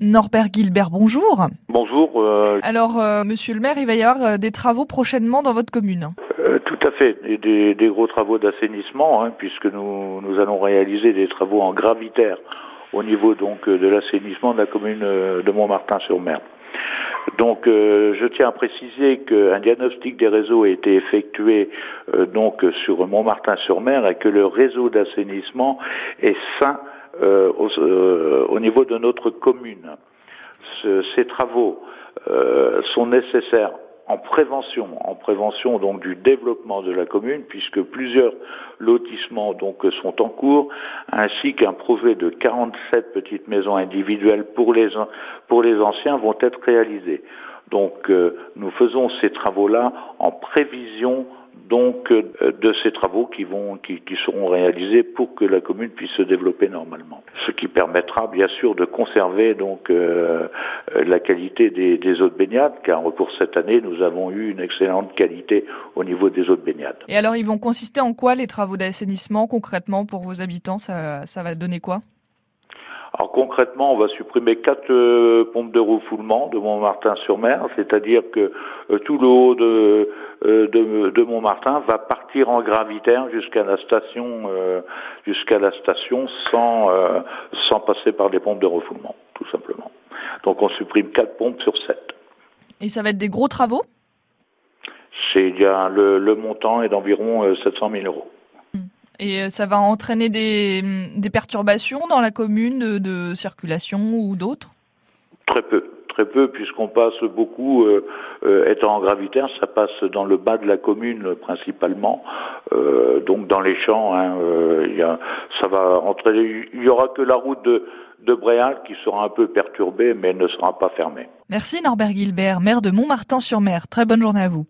Norbert Gilbert, bonjour. Bonjour. euh, Alors, euh, monsieur le maire, il va y avoir euh, des travaux prochainement dans votre commune. euh, tout à fait, des, des- des gros travaux d'assainissement, hein, puisque nous, nous allons réaliser des travaux en gravitaire au niveau donc euh, de l'assainissement de la commune de Montmartin-sur-Mer. Donc, euh, je tiens à préciser qu'un diagnostic des réseaux a été effectué euh, donc sur Montmartin-sur-Mer et que le réseau d'assainissement est sain au, euh, au niveau de notre commune. Ce- ces travaux euh, sont nécessaires en prévention, en prévention donc du développement de la commune, puisque plusieurs lotissements donc sont en cours, ainsi qu'un projet de 47 petites maisons individuelles pour les anciens vont être réalisés. Donc euh, nous faisons ces travaux-là en prévision donc euh, de ces travaux qui vont qui, seront réalisés pour que la commune puisse se développer normalement. Ce qui permettra bien sûr de conserver donc euh, la qualité des, des eaux de baignade, car pour cette année nous avons eu une excellente qualité au niveau des eaux de baignade. Et alors, ils vont consister en quoi les travaux d'assainissement concrètement pour vos habitants? Ça, ça va donner quoi? Alors concrètement, on va supprimer quatre euh, pompes de refoulement de Montmartin-sur-Mer, c'est-à-dire que euh, tout le haut de, euh, de, de Montmartin va partir en gravitaire jusqu'à la station, euh, jusqu'à la station sans euh, sans passer par des pompes de refoulement, tout simplement. Donc on supprime quatre pompes sur sept. Et ça va être des gros travaux? C'est le, le montant est d'environ euh, 700 000 euros. Et euh, ça va entraîner des, des perturbations dans la commune de, de circulation ou d'autres? Très peu, très peu, puisqu'on passe beaucoup, euh, euh, étant en gravitaire, ça passe dans le bas de la commune principalement, euh, donc dans les champs. Hein, il y a, ça va. Il y aura que la route de, de Bréal qui sera un peu perturbée, mais elle ne sera pas fermée. Merci Norbert Gilbert, maire de Montmartin-sur-Mer. Très bonne journée à vous.